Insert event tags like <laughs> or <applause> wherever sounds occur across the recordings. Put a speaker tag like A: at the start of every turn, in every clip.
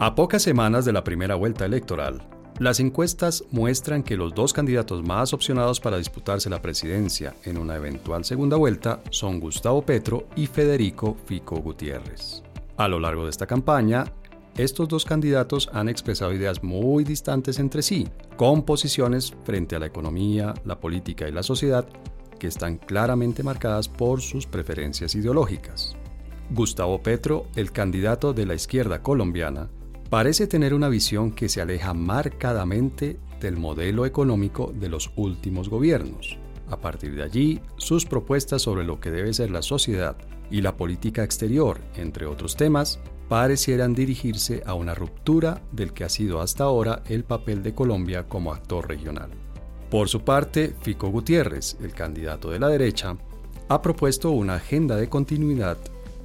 A: A pocas semanas de la primera vuelta electoral, las encuestas muestran que los dos candidatos más opcionados para disputarse la presidencia en una eventual segunda vuelta son Gustavo Petro y Federico Fico Gutiérrez. A lo largo de esta campaña, estos dos candidatos han expresado ideas muy distantes entre sí, con posiciones frente a la economía, la política y la sociedad que están claramente marcadas por sus preferencias ideológicas. Gustavo Petro, el candidato de la izquierda colombiana, parece tener una visión que se aleja marcadamente del modelo económico de los últimos gobiernos. A partir de allí, sus propuestas sobre lo que debe ser la sociedad y la política exterior, entre otros temas, parecieran dirigirse a una ruptura del que ha sido hasta ahora el papel de Colombia como actor regional. Por su parte, Fico Gutiérrez, el candidato de la derecha, ha propuesto una agenda de continuidad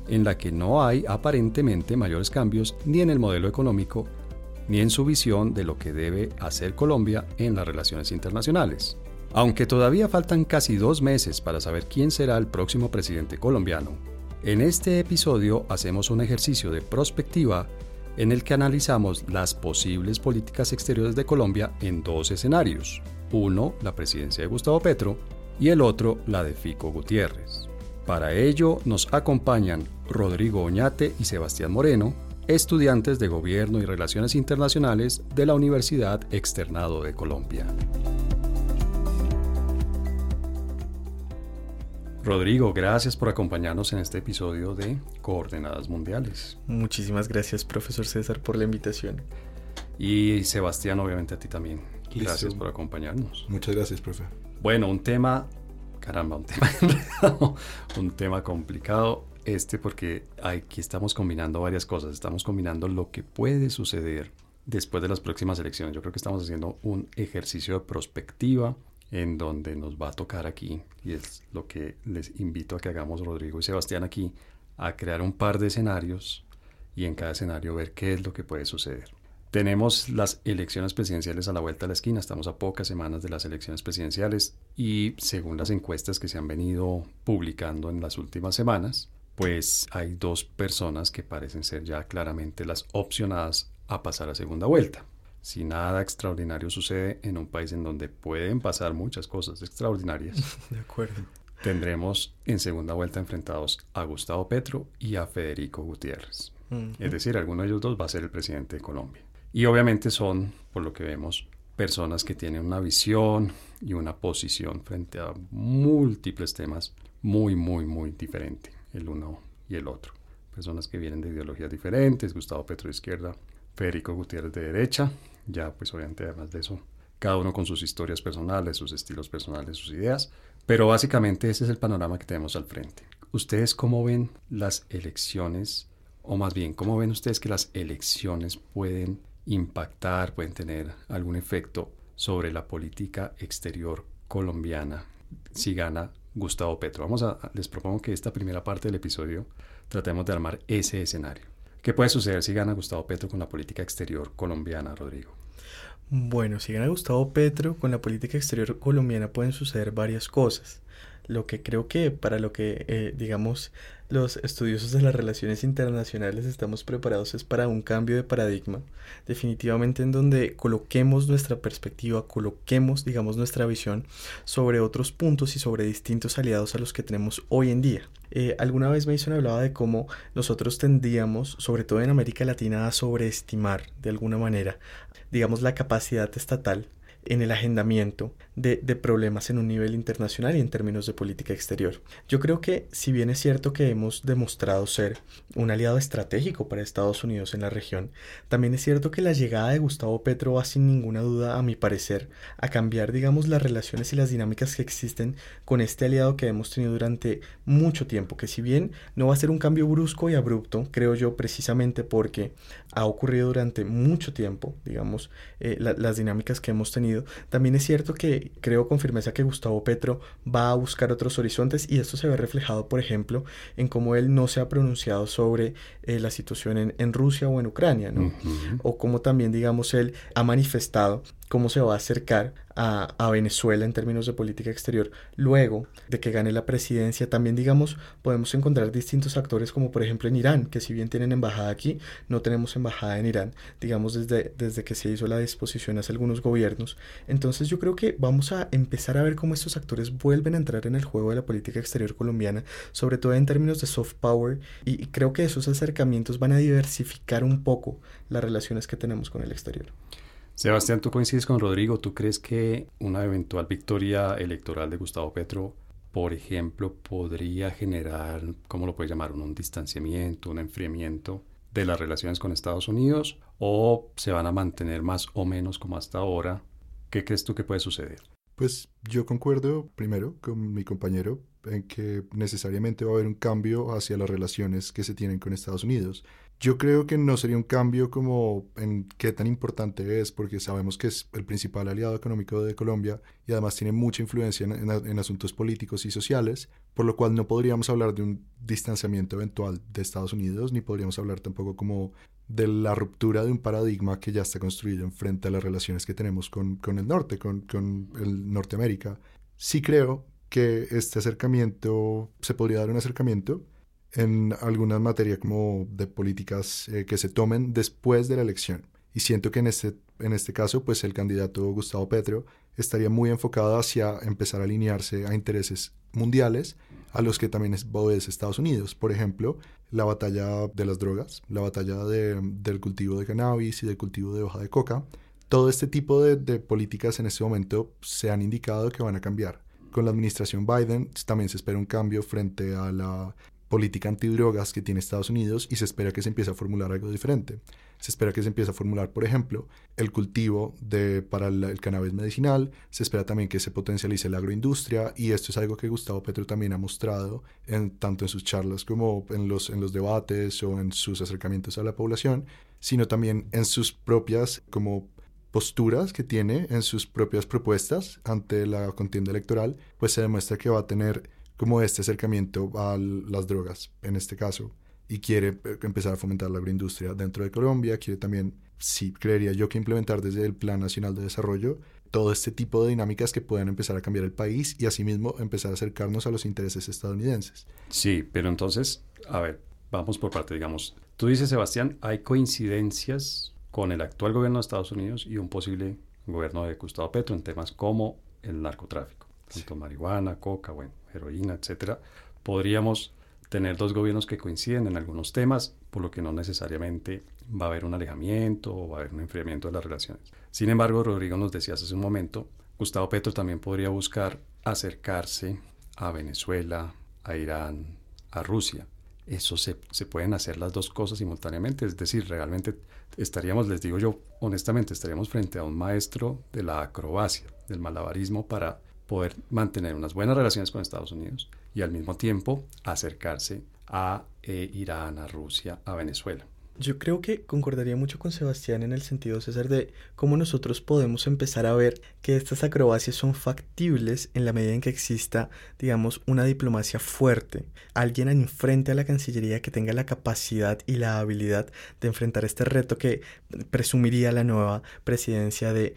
A: en la que no hay aparentemente mayores cambios ni en el modelo económico ni en su visión de lo que debe hacer Colombia en las relaciones internacionales. Aunque todavía faltan casi dos meses para saber quién será el próximo presidente colombiano, en este episodio hacemos un ejercicio de prospectiva en el que analizamos las posibles políticas exteriores de Colombia en dos escenarios. Uno, la presidencia de Gustavo Petro, y el otro, la de Fico Gutiérrez. Para ello nos acompañan Rodrigo Oñate y Sebastián Moreno, estudiantes de Gobierno y Relaciones Internacionales de la Universidad Externado de Colombia. Rodrigo, gracias por acompañarnos en este episodio de Coordenadas Mundiales.
B: Muchísimas gracias, profesor César, por la invitación.
A: Y Sebastián, obviamente a ti también. Gracias por acompañarnos.
C: Muchas gracias, profe.
A: Bueno, un tema, caramba, un tema <laughs> un tema complicado este porque aquí estamos combinando varias cosas. Estamos combinando lo que puede suceder después de las próximas elecciones. Yo creo que estamos haciendo un ejercicio de prospectiva en donde nos va a tocar aquí, y es lo que les invito a que hagamos Rodrigo y Sebastián aquí, a crear un par de escenarios y en cada escenario ver qué es lo que puede suceder. Tenemos las elecciones presidenciales a la vuelta de la esquina, estamos a pocas semanas de las elecciones presidenciales y según las encuestas que se han venido publicando en las últimas semanas, pues hay dos personas que parecen ser ya claramente las opcionadas a pasar a segunda vuelta si nada extraordinario sucede en un país en donde pueden pasar muchas cosas extraordinarias. <laughs>
B: De acuerdo.
A: Tendremos en segunda vuelta enfrentados a Gustavo Petro y a Federico Gutiérrez. Es decir, alguno de ellos dos va a ser el presidente de Colombia. Y obviamente son, por lo que vemos, personas que tienen una visión y una posición frente a múltiples temas muy, muy, muy diferente el uno y el otro. Personas que vienen de ideologías diferentes, Gustavo Petro de izquierda, Federico Gutiérrez de derecha, ya pues obviamente además de eso, cada uno con sus historias personales, sus estilos personales, sus ideas, pero básicamente ese es el panorama que tenemos al frente. ¿Ustedes cómo ven las elecciones, o más bien, cómo ven ustedes que las elecciones pueden impactar, pueden tener algún efecto sobre la política exterior colombiana si gana Gustavo Petro? Vamos a, les propongo que esta primera parte del episodio tratemos de armar ese escenario. ¿Qué puede suceder si gana Gustavo Petro con la política exterior colombiana, Rodrigo?
B: Bueno, si gana Gustavo Petro con la política exterior colombiana pueden suceder varias cosas. Lo que creo que para lo que, eh, digamos, los estudiosos de las relaciones internacionales estamos preparados es para un cambio de paradigma, definitivamente en donde coloquemos nuestra perspectiva, coloquemos, digamos, nuestra visión sobre otros puntos y sobre distintos aliados a los que tenemos hoy en día. Eh, alguna vez Mason hablaba de cómo nosotros tendríamos, sobre todo en América Latina, a sobreestimar de alguna manera, digamos, la capacidad estatal en el agendamiento de, problemas en un nivel internacional y en términos de política exterior. Yo creo que si bien es cierto que hemos demostrado ser un aliado estratégico para Estados Unidos en la región, también es cierto que la llegada de Gustavo Petro va sin ninguna duda, a mi parecer, a cambiar, digamos, las relaciones y las dinámicas que existen con este aliado que hemos tenido durante mucho tiempo, que si bien no va a ser un cambio brusco y abrupto, creo yo precisamente porque ha ocurrido durante mucho tiempo, digamos, eh, las dinámicas que hemos tenido, también es cierto que creo con firmeza que Gustavo Petro va a buscar otros horizontes y esto se ve reflejado, por ejemplo, en cómo él no se ha pronunciado sobre eh, la situación en, Rusia o en Ucrania, ¿no? O cómo también, digamos, él ha manifestado cómo se va a acercar a, Venezuela en términos de política exterior luego de que gane la presidencia. También, digamos, podemos encontrar distintos actores como por ejemplo en Irán, que si bien tienen embajada aquí, no tenemos embajada en Irán, digamos, desde, desde que se hizo la disposición hace algunos gobiernos. Entonces yo creo que vamos a empezar a ver cómo estos actores vuelven a entrar en el juego de la política exterior colombiana, sobre todo en términos de soft power, y creo que esos acercamientos van a diversificar un poco las relaciones que tenemos con el exterior.
A: Sebastián, tú coincides con Rodrigo. ¿Tú crees que una eventual victoria electoral de Gustavo Petro, por ejemplo, podría generar, ¿cómo lo puedes llamar? Un distanciamiento, un enfriamiento de las relaciones con Estados Unidos? ¿O se van a mantener más o menos como hasta ahora? ¿Qué crees tú que puede suceder?
C: Pues yo concuerdo primero con mi compañero en que necesariamente va a haber un cambio hacia las relaciones que se tienen con Estados Unidos. Yo creo que no sería un cambio como en qué tan importante es, porque sabemos que es el principal aliado económico de Colombia y además tiene mucha influencia en, asuntos políticos y sociales, por lo cual no podríamos hablar de un distanciamiento eventual de Estados Unidos, ni podríamos hablar tampoco como de la ruptura de un paradigma que ya está construido en frente a las relaciones que tenemos con, con el norte, con, con el Norteamérica. Sí creo que este acercamiento, se podría dar un acercamiento en algunas materias como de políticas eh, que se tomen después de la elección. Y siento que en este, en este caso, pues el candidato Gustavo Petro estaría muy enfocado hacia empezar a alinearse a intereses mundiales a los que también obedece Estados Unidos. Por ejemplo, la batalla de las drogas, la batalla del cultivo de cannabis y del cultivo de hoja de coca. Todo este tipo de, de políticas en este momento se han indicado que van a cambiar. Con la administración Biden también se espera un cambio frente a la política antidrogas que tiene Estados Unidos y se espera que se empiece a formular algo diferente. Se espera que se empiece a formular, por ejemplo, el cultivo de, para el, cannabis medicinal, se espera también que se potencialice la agroindustria y esto es algo que Gustavo Petro también ha mostrado en, tanto en sus charlas como en los, en los debates o en sus acercamientos a la población, sino también en sus propias como posturas que tiene en sus propias propuestas ante la contienda electoral, pues se demuestra que va a tener como este acercamiento a las drogas, en este caso, y quiere eh, empezar a fomentar la agroindustria dentro de Colombia, quiere también, sí, creería yo que implementar desde el Plan Nacional de Desarrollo todo este tipo de dinámicas que puedan empezar a cambiar el país y asimismo empezar a acercarnos a los intereses estadounidenses.
A: Sí, pero entonces, a ver, vamos por parte, digamos. Tú dices, Sebastián, hay coincidencias con el actual gobierno de Estados Unidos y un posible gobierno de Gustavo Petro en temas como el narcotráfico, tanto marihuana, coca, bueno, heroína, etcétera, podríamos tener dos gobiernos que coinciden en algunos temas, por lo que no necesariamente va a haber un alejamiento o va a haber un enfriamiento de las relaciones. Sin embargo, Rodrigo nos decía hace un momento, Gustavo Petro también podría buscar acercarse a Venezuela, a Irán, a Rusia. Eso se, se pueden hacer las dos cosas simultáneamente, es decir, realmente estaríamos, les digo yo honestamente, estaríamos frente a un maestro de la acrobacia, del malabarismo para poder mantener unas buenas relaciones con Estados Unidos y al mismo tiempo acercarse a eh, Irán, a Rusia, a Venezuela.
B: Yo creo que concordaría mucho con Sebastián en el sentido, César, de cómo nosotros podemos empezar a ver que estas acrobacias son factibles en la medida en que exista, digamos, una diplomacia fuerte, alguien enfrente a la Cancillería que tenga la capacidad y la habilidad de enfrentar este reto que presumiría la nueva presidencia de,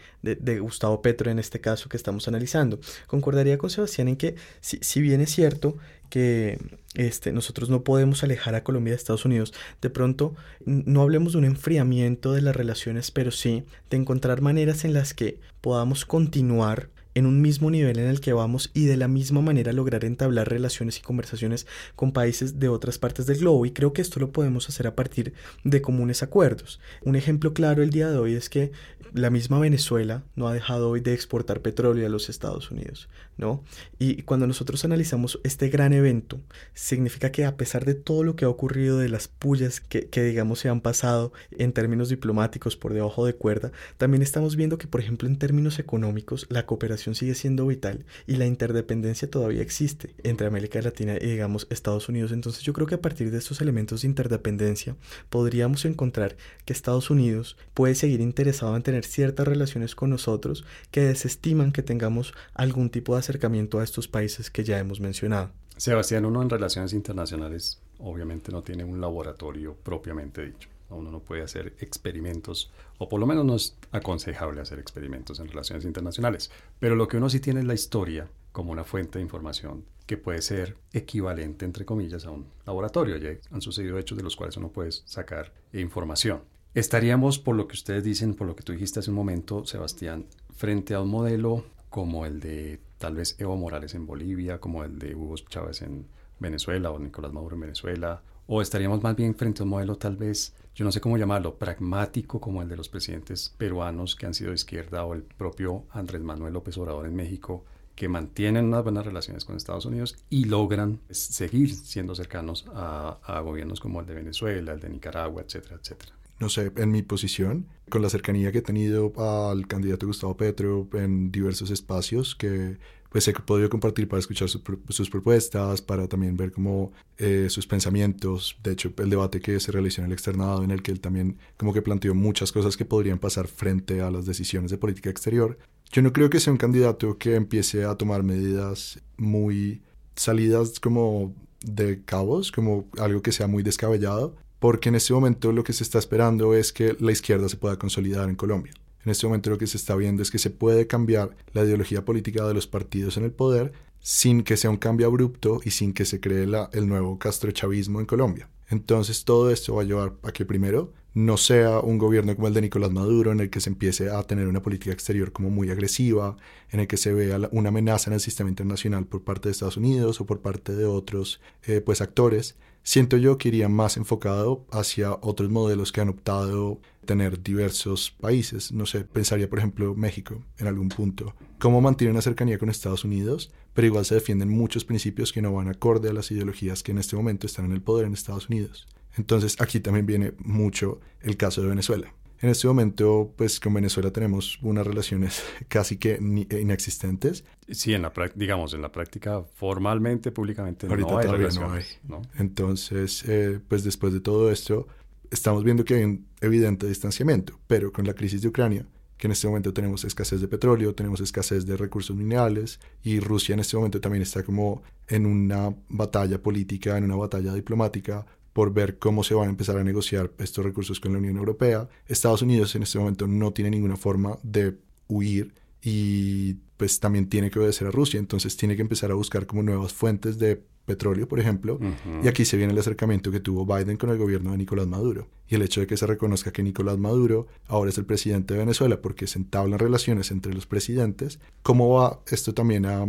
B: Gustavo Petro en este caso que estamos analizando. Concordaría con Sebastián en que, si bien es cierto que este, nosotros no podemos alejar a Colombia de Estados Unidos. De pronto, no hablemos de un enfriamiento de las relaciones, pero sí de encontrar maneras en las que podamos continuar en un mismo nivel en el que vamos y de la misma manera lograr entablar relaciones y conversaciones con países de otras partes del globo y creo que esto lo podemos hacer a partir de comunes acuerdos. Un ejemplo claro el día de hoy es que la misma Venezuela no ha dejado hoy de exportar petróleo a los Estados Unidos, ¿no? Y cuando nosotros analizamos este gran evento, significa que a pesar de todo lo que ha ocurrido, de las pullas que, que digamos se han pasado en términos diplomáticos por debajo de cuerda, también estamos viendo que, por ejemplo, en términos económicos, la cooperación sigue siendo vital y la interdependencia todavía existe entre América Latina y, digamos, Estados Unidos. Entonces yo creo que a partir de estos elementos de interdependencia podríamos encontrar que Estados Unidos puede seguir interesado en tener ciertas relaciones con nosotros que desestiman que tengamos algún tipo de acercamiento a estos países que ya hemos mencionado.
A: Sebastián, uno en relaciones internacionales obviamente no tiene un laboratorio propiamente dicho. Uno no puede hacer experimentos, o por lo menos no es aconsejable hacer experimentos en relaciones internacionales. Pero lo que uno sí tiene es la historia como una fuente de información que puede ser equivalente, entre comillas, a un laboratorio. Ya han sucedido hechos de los cuales uno puede sacar información. Estaríamos, por lo que ustedes dicen, por lo que tú dijiste hace un momento, Sebastián, frente a un modelo como el de tal vez Evo Morales en Bolivia, como el de Hugo Chávez en Venezuela o Nicolás Maduro en Venezuela, o estaríamos más bien frente a un modelo tal vez, yo no sé cómo llamarlo, pragmático como el de los presidentes peruanos que han sido de izquierda o el propio Andrés Manuel López Obrador en México, que mantienen unas buenas relaciones con Estados Unidos y logran seguir siendo cercanos a, a gobiernos como el de Venezuela, el de Nicaragua, etcétera, etcétera.
C: No sé, en mi posición, con la cercanía que he tenido al candidato Gustavo Petro en diversos espacios que pues he podido compartir para escuchar sus propuestas, para también ver cómo eh, sus pensamientos, de hecho el debate que se realizó en el externado en el que él también como que planteó muchas cosas que podrían pasar frente a las decisiones de política exterior. Yo no creo que sea un candidato que empiece a tomar medidas muy salidas como de cabos, como algo que sea muy descabellado, porque en este momento lo que se está esperando es que la izquierda se pueda consolidar en Colombia. En este momento lo que se está viendo es que se puede cambiar la ideología política de los partidos en el poder sin que sea un cambio abrupto y sin que se cree el nuevo castrochavismo en Colombia. Entonces todo esto va a llevar a que primero no sea un gobierno como el de Nicolás Maduro en el que se empiece a tener una política exterior como muy agresiva, en el que se vea una amenaza en el sistema internacional por parte de Estados Unidos o por parte de otros eh, pues actores, siento yo que iría más enfocado hacia otros modelos que han optado tener diversos países. No sé, pensaría por ejemplo México en algún punto. Cómo mantienen una cercanía con Estados Unidos, pero igual se defienden muchos principios que no van acorde a las ideologías que en este momento están en el poder en Estados Unidos. Entonces aquí también viene mucho el caso de Venezuela. En este momento, pues con Venezuela tenemos unas relaciones <laughs> casi que inexistentes.
A: Sí, en la digamos, en la práctica, formalmente, públicamente, no hay relaciones. No hay.
C: Entonces, eh, pues después de todo esto, estamos viendo que hay un evidente distanciamiento, pero con la crisis de Ucrania, que en este momento tenemos escasez de petróleo, tenemos escasez de recursos minerales y Rusia en este momento también está como en una batalla política, en una batalla diplomática por ver cómo se van a empezar a negociar estos recursos con la Unión Europea. Estados Unidos en este momento no tiene ninguna forma de huir y pues también tiene que obedecer a Rusia, entonces tiene que empezar a buscar como nuevas fuentes de petróleo, por ejemplo, y aquí se viene el acercamiento que tuvo Biden con el gobierno de Nicolás Maduro. Y el hecho de que se reconozca que Nicolás Maduro ahora es el presidente de Venezuela porque se entablan relaciones entre los presidentes, ¿cómo va esto también a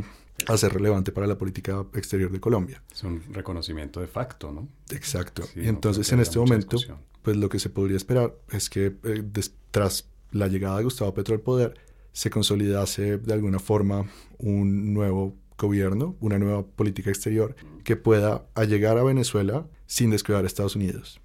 C: a ser relevante para la política exterior de Colombia.
A: Es un reconocimiento de facto, ¿no?
C: Exacto. y entonces en este momento, pues lo que se podría esperar es que eh, tras la llegada de Gustavo Petro al poder, se consolidase de alguna forma un nuevo gobierno, una nueva política exterior que pueda llegar a Venezuela sin descuidar a Estados Unidos.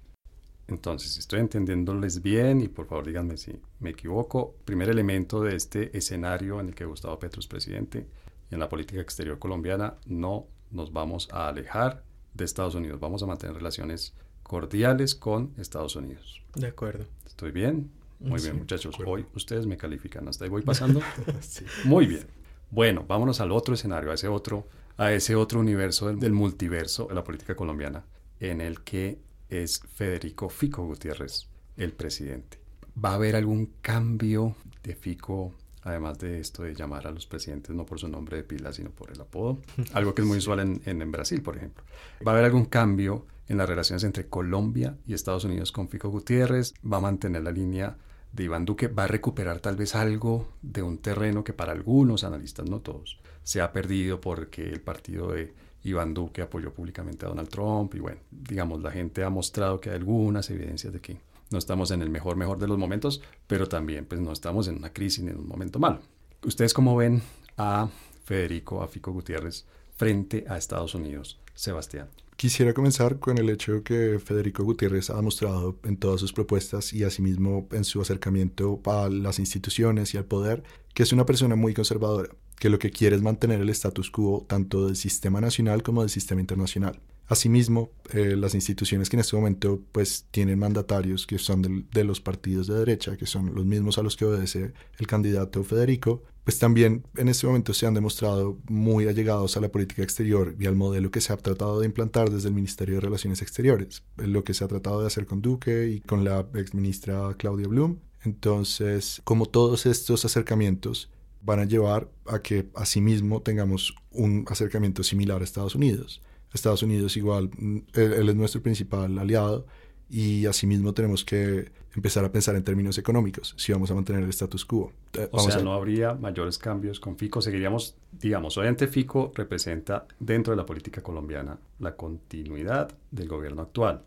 A: Entonces, si estoy entendiéndoles bien, y por favor díganme si me equivoco, primer elemento de este escenario en el que Gustavo Petro es presidente en la política exterior colombiana no nos vamos a alejar de Estados Unidos, vamos a mantener relaciones cordiales con Estados Unidos.
B: De acuerdo.
A: ¿Estoy bien? Muy bien, muchachos. Hoy ustedes me califican. ¿Hasta ahí voy pasando? <laughs> sí. Muy bien. Bueno, vámonos al otro escenario, a ese otro, a ese otro universo del, del multiverso de la política colombiana, en el que es Federico Fico Gutiérrez el presidente. ¿Va a haber algún cambio de Fico además de esto de llamar a los presidentes no por su nombre de pila, sino por el apodo, <laughs> algo que es muy usual en, en, Brasil, por ejemplo. ¿Va a haber algún cambio en las relaciones entre Colombia y Estados Unidos con Fico Gutiérrez? ¿Va a mantener la línea de Iván Duque? ¿Va a recuperar tal vez algo de un terreno que para algunos analistas, no todos, se ha perdido porque el partido de Iván Duque apoyó públicamente a Donald Trump? Y bueno, digamos, la gente ha mostrado que hay algunas evidencias de que no estamos en el mejor, mejor de los momentos, pero también pues no estamos en una crisis ni en un momento malo. ¿Ustedes cómo ven a Federico, a Fico Gutiérrez frente a Estados Unidos? Sebastián.
C: Quisiera comenzar con el hecho que Federico Gutiérrez ha demostrado en todas sus propuestas y asimismo en su acercamiento a las instituciones y al poder que es una persona muy conservadora, que lo que quiere es mantener el status quo tanto del sistema nacional como del sistema internacional. Asimismo, eh, las instituciones que en este momento pues tienen mandatarios que son de los partidos de derecha, que son los mismos a los que obedece el candidato Federico, pues también en este momento se han demostrado muy allegados a la política exterior y al modelo que se ha tratado de implantar desde el Ministerio de Relaciones Exteriores, lo que se ha tratado de hacer con Duque y con la exministra Claudia Blum. Entonces, como todos estos acercamientos van a llevar a que asimismo tengamos un acercamiento similar a Estados Unidos. Estados Unidos igual, mm, él, es nuestro principal aliado y asimismo tenemos que empezar a pensar en términos económicos, si vamos a mantener el status quo.
A: Eh, o sea, no habría mayores cambios con FICO, seguiríamos, digamos, obviamente FICO representa dentro de la política colombiana la continuidad del gobierno actual,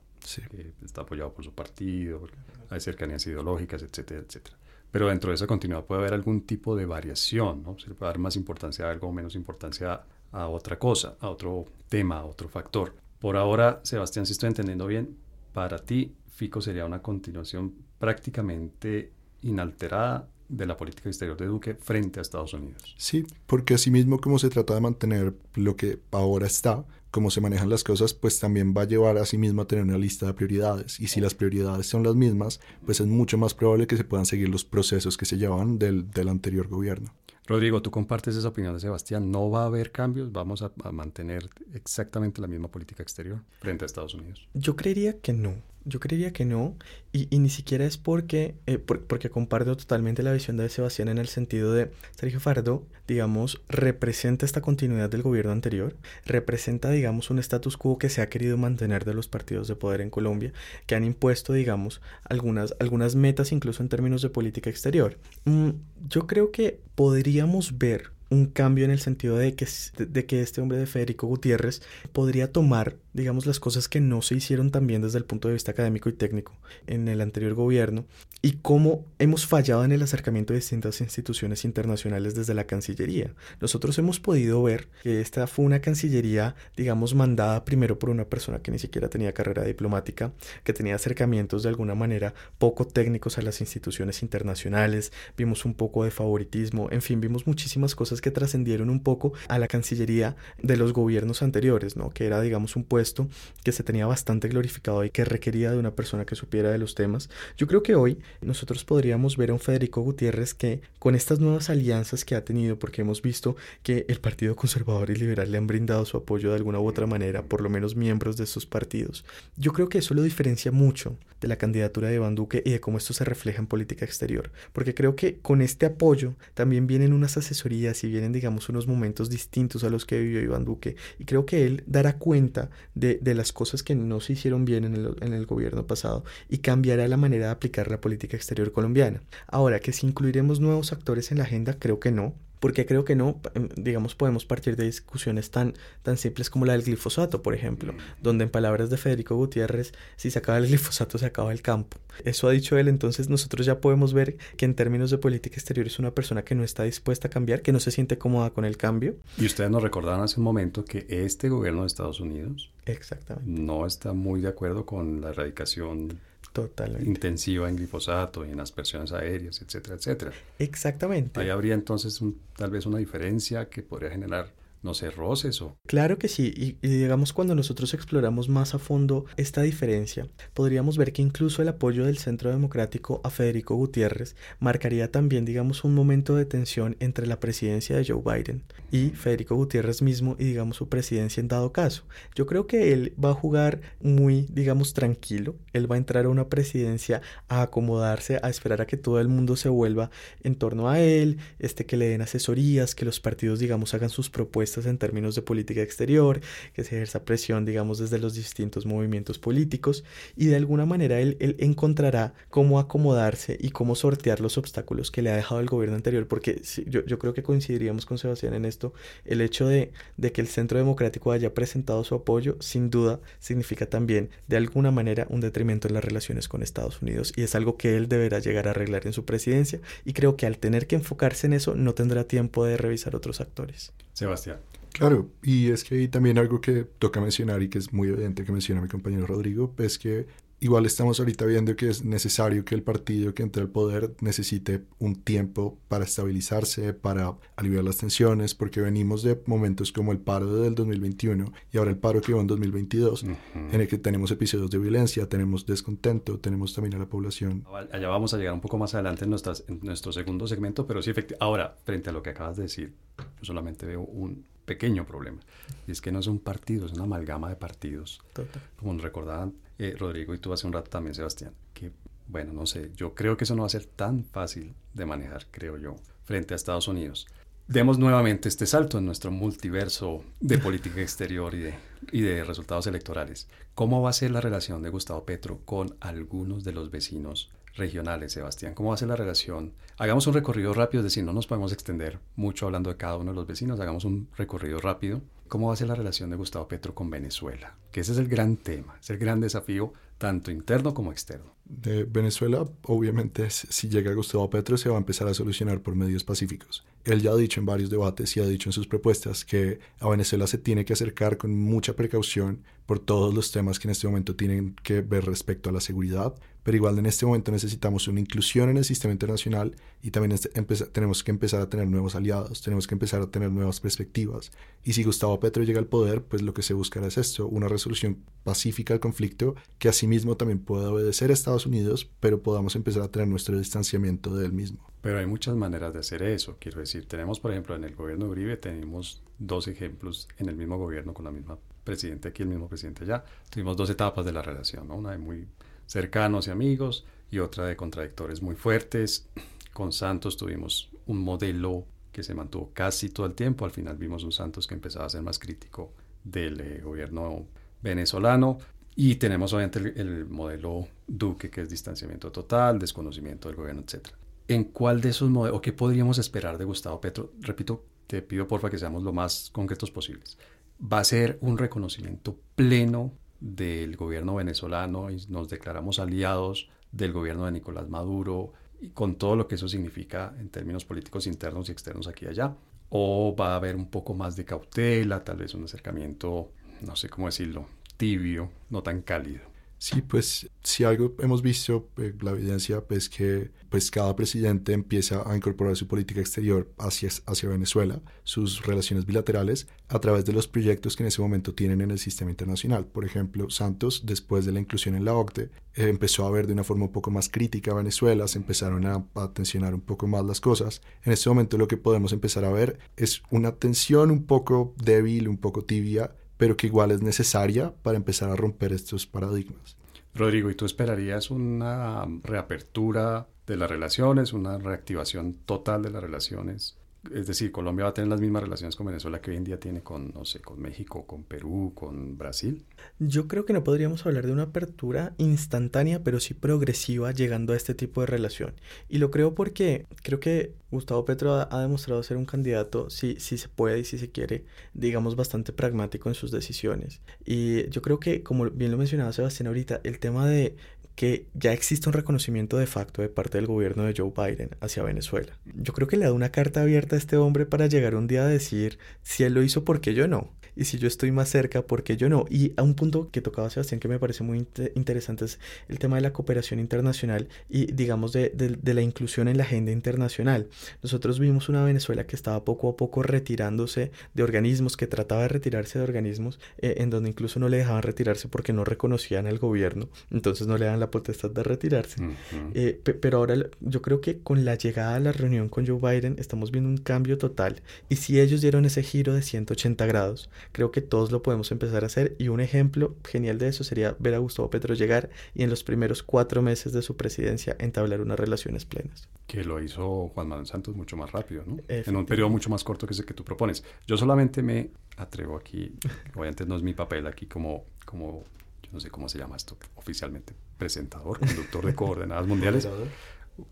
A: que está apoyado por su partido, hay cercanías ideológicas, etcétera, etcétera. Pero dentro de esa continuidad puede haber algún tipo de variación, ¿no? Se le puede dar más importancia a algo o menos importancia a otra cosa, a otro tema, a otro factor. Por ahora, Sebastián, si estoy entendiendo bien, para ti FICO sería una continuación prácticamente inalterada de la política exterior de Duque frente a Estados Unidos.
C: Sí, porque asimismo como se trata de mantener lo que ahora está, como se manejan las cosas, pues también va a llevar a sí mismo a tener una lista de prioridades. Y si las prioridades son las mismas, pues es mucho más probable que se puedan seguir los procesos que se llevan del, del anterior gobierno.
A: Rodrigo, ¿tú compartes esa opinión de Sebastián? ¿No va a haber cambios? ¿Vamos a, mantener exactamente la misma política exterior frente a Estados Unidos?
B: Yo creería que no. Yo creería que no, y, ni siquiera es porque, eh, porque comparto totalmente la visión de Sebastián en el sentido de Sergio Fardo, digamos, representa esta continuidad del gobierno anterior, representa, digamos, un status quo que se ha querido mantener de los partidos de poder en Colombia, que han impuesto, digamos, algunas, algunas metas incluso en términos de política exterior. Mm, yo creo que podríamos ver un cambio en el sentido de que, de que este hombre de Federico Gutiérrez podría tomar digamos, las cosas que no se hicieron también desde el punto de vista académico y técnico en el anterior gobierno y cómo hemos fallado en el acercamiento de distintas instituciones internacionales desde la Cancillería. Nosotros hemos podido ver que esta fue una Cancillería, digamos, mandada primero por una persona que ni siquiera tenía carrera diplomática, que tenía acercamientos de alguna manera poco técnicos a las instituciones internacionales, vimos un poco de favoritismo, en fin, vimos muchísimas cosas que trascendieron un poco a la Cancillería de los gobiernos anteriores, ¿no? Que era, digamos, un puesto que se tenía bastante glorificado y que requería de una persona que supiera de los temas. Yo creo que hoy nosotros podríamos ver a un Federico Gutiérrez que con estas nuevas alianzas que ha tenido, porque hemos visto que el Partido Conservador y Liberal le han brindado su apoyo de alguna u otra manera, por lo menos miembros de esos partidos, yo creo que eso lo diferencia mucho de la candidatura de Iván Duque y de cómo esto se refleja en política exterior, porque creo que con este apoyo también vienen unas asesorías y vienen, digamos, unos momentos distintos a los que vivió Iván Duque, y creo que él dará cuenta de, las cosas que no se hicieron bien en el, en el gobierno pasado y cambiará la manera de aplicar la política exterior colombiana. Ahora, que si incluiremos nuevos actores en la agenda, creo que no porque creo que no, em, digamos, podemos partir de discusiones tan, tan simples como la del glifosato, por ejemplo, donde en palabras de Federico Gutiérrez, si se acaba el glifosato, se acaba el campo. Eso ha dicho él, entonces nosotros ya podemos ver que en términos de política exterior es una persona que no está dispuesta a cambiar, que no se siente cómoda con el cambio.
A: Y ustedes nos recordaban hace un momento que este gobierno de Estados Unidos
B: Exactamente.
A: no está muy de acuerdo con la erradicación
B: Totalmente.
A: intensiva en glifosato y en aspersiones aéreas, etcétera, etcétera.
B: Exactamente.
A: Ahí habría entonces tal vez una diferencia que podría generar no sé, roces o...
B: Claro que sí, y, digamos cuando nosotros exploramos más a fondo esta diferencia, podríamos ver que incluso el apoyo del Centro Democrático a Federico Gutiérrez marcaría también, digamos, un momento de tensión entre la presidencia de Joe Biden y Federico Gutiérrez mismo y, digamos, su presidencia en dado caso. Yo creo que él va a jugar muy, digamos, tranquilo, él va a entrar a una presidencia a acomodarse, a esperar a que todo el mundo se vuelva en torno a él, este que le den asesorías, que los partidos, digamos, hagan sus propuestas en términos de política exterior, que se ejerza presión, digamos, desde los distintos movimientos políticos y de alguna manera él, encontrará cómo acomodarse y cómo sortear los obstáculos que le ha dejado el gobierno anterior, porque yo, creo que coincidiríamos con Sebastián en esto, el hecho de, de que el Centro Democrático haya presentado su apoyo, sin duda, significa también de alguna manera un detrimento en las relaciones con Estados Unidos y es algo que él deberá llegar a arreglar en su presidencia y creo que al tener que enfocarse en eso no tendrá tiempo de revisar otros actores.
A: Sebastián.
C: Claro, y es que hay también algo que toca mencionar y que es muy evidente que menciona mi compañero Rodrigo, es que igual estamos ahorita viendo que es necesario que el partido que entre al poder necesite un tiempo para estabilizarse, para aliviar las tensiones, porque venimos de momentos como el paro del 2021 y ahora el paro que va en 2022, en el que tenemos episodios de violencia, tenemos descontento, tenemos también a la población.
A: Allá vamos a llegar un poco más adelante en, nuestras, en nuestro segundo segmento, pero sí, efectivamente, ahora, frente a lo que acabas de decir, yo solamente veo un pequeño problema, y es que no es un partido, es una amalgama de partidos, como nos recordaban eh, Rodrigo y tú hace un rato también, Sebastián, que bueno, no sé, yo creo que eso no va a ser tan fácil de manejar, creo yo, frente a Estados Unidos. Demos nuevamente este salto en nuestro multiverso de política exterior y de, y de resultados electorales. ¿Cómo va a ser la relación de Gustavo Petro con algunos de los vecinos regionales, Sebastián? ¿Cómo ser la relación? Hagamos un recorrido rápido, es decir, no nos podemos extender mucho hablando de cada uno de los vecinos, hagamos un recorrido rápido cómo va a ser la relación de Gustavo Petro con Venezuela, que ese es el gran tema, es el gran desafío tanto interno como externo.
C: De Venezuela, obviamente, si llega Gustavo Petro, se va a empezar a solucionar por medios pacíficos. Él ya ha dicho en varios debates y ha dicho en sus propuestas que a Venezuela se tiene que acercar con mucha precaución por todos los temas que en este momento tienen que ver respecto a la seguridad, pero igual en este momento necesitamos una inclusión en el sistema internacional y también este, tenemos que empezar a tener nuevos aliados, tenemos que empezar a tener nuevas perspectivas. Y si Gustavo Petro llega al poder, pues lo que se buscará es esto, una resolución pacífica al conflicto que asimismo también pueda obedecer a Estados Unidos, pero podamos empezar a tener nuestro distanciamiento del mismo.
A: Pero hay muchas maneras de hacer eso, quiero decir, tenemos por ejemplo en el gobierno de Uribe, tenemos dos ejemplos en el mismo gobierno con la misma presidente aquí, el mismo presidente allá, tuvimos dos etapas de la relación, ¿no? una de muy cercanos y amigos y otra de contradictores muy fuertes. Con Santos tuvimos un modelo que se mantuvo casi todo el tiempo. Al final vimos un Santos que empezaba a ser más crítico del eh, gobierno venezolano. Y tenemos obviamente el, modelo Duque, que es distanciamiento total, desconocimiento del gobierno, etc. ¿En cuál de esos modelos, o qué podríamos esperar de Gustavo Petro? Repito, te pido porfa que seamos lo más concretos posibles. ¿Va a ser un reconocimiento pleno del gobierno venezolano y nos declaramos aliados del gobierno de Nicolás Maduro y con todo lo que eso significa en términos políticos internos y externos aquí y allá. O va a haber un poco más de cautela, tal vez un acercamiento, no sé cómo decirlo, tibio, no tan cálido.
C: Sí, pues si algo hemos visto, eh, la evidencia es que pues cada presidente empieza a incorporar su política exterior hacia, hacia Venezuela, sus relaciones bilaterales, a través de los proyectos que en ese momento tienen en el sistema internacional. Por ejemplo, Santos, después de la inclusión en la OCDE, eh, empezó a ver de una forma un poco más crítica a Venezuela, se empezaron a, a tensionar un poco más las cosas. En este momento lo que podemos empezar a ver es una tensión un poco débil, un poco tibia, pero que igual es necesaria para empezar a romper estos paradigmas.
A: Rodrigo, ¿y tú esperarías una reapertura de las relaciones, una reactivación total de las relaciones es decir, Colombia va a tener las mismas relaciones con Venezuela que hoy en día tiene con, no sé, con México, con Perú, con Brasil.
B: Yo creo que no podríamos hablar de una apertura instantánea, pero sí progresiva llegando a este tipo de relación. Y lo creo porque creo que Gustavo Petro ha, demostrado ser un candidato, si, si se puede y si se quiere, digamos, bastante pragmático en sus decisiones. Y yo creo que, como bien lo mencionaba Sebastián ahorita, el tema de que ya existe un reconocimiento de facto de parte del gobierno de Joe Biden hacia Venezuela. Yo creo que le da una carta abierta a este hombre para llegar un día a decir si él lo hizo, ¿por qué yo no? Y si yo estoy más cerca, ¿por qué yo no? Y a un punto que tocaba Sebastián que me parece muy interesante es el tema de la cooperación internacional y digamos de, de, la inclusión en la agenda internacional. Nosotros vimos una Venezuela que estaba poco a poco retirándose de organismos, que trataba de retirarse de organismos, eh, en donde incluso no le dejaban retirarse porque no reconocían al gobierno, entonces no le dan la potestad de retirarse. Eh, pero ahora yo creo que con la llegada a la reunión con Joe Biden estamos viendo un cambio total y si ellos dieron ese giro de 180 grados, creo que todos lo podemos empezar a hacer y un ejemplo genial de eso sería ver a Gustavo Petro llegar y en los primeros cuatro meses de su presidencia entablar unas relaciones plenas.
A: Que lo hizo Juan Manuel Santos mucho más rápido, ¿no? En un periodo mucho más corto que ese que tú propones. Yo solamente me atrevo aquí, obviamente no es mi papel aquí como, como yo no sé cómo se llama esto oficialmente, presentador, conductor de <laughs> coordenadas mundiales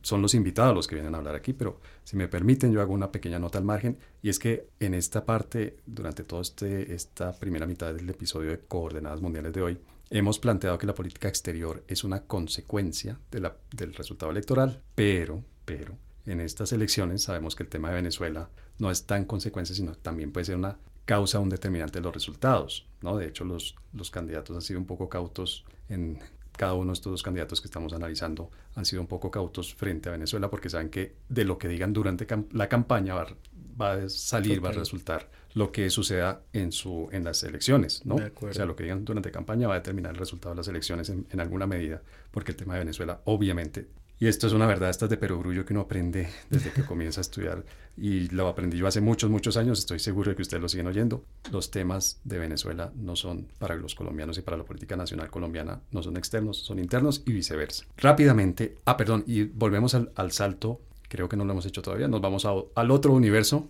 A: son los invitados los que vienen a hablar aquí, pero si me permiten yo hago una pequeña nota al margen y es que en esta parte, durante toda este, esta primera mitad del episodio de Coordenadas Mundiales de hoy, hemos planteado que la política exterior es una consecuencia de la, del resultado electoral, pero, pero, en estas elecciones sabemos que el tema de Venezuela no es tan consecuencia, sino también puede ser una causa, un determinante de los resultados, ¿no? De hecho, los, los candidatos han sido un poco cautos en cada uno de estos dos candidatos que estamos analizando han sido un poco cautos frente a Venezuela porque saben que de lo que digan durante la campaña va, va a salir, va a resultar lo que suceda en, su, en las elecciones, ¿no? O sea, lo que digan durante campaña va a determinar el resultado de las elecciones en, en alguna medida, porque el tema de Venezuela obviamente y esto es una verdad, estas de perogrullo que uno aprende desde que comienza a estudiar. Y lo aprendí yo hace muchos, muchos años. Estoy seguro de que ustedes lo siguen oyendo. Los temas de Venezuela no son para los colombianos y para la política nacional colombiana, no son externos, son internos y viceversa. Rápidamente, ah, perdón, y volvemos al, al salto. Creo que no lo hemos hecho todavía. Nos vamos al otro universo.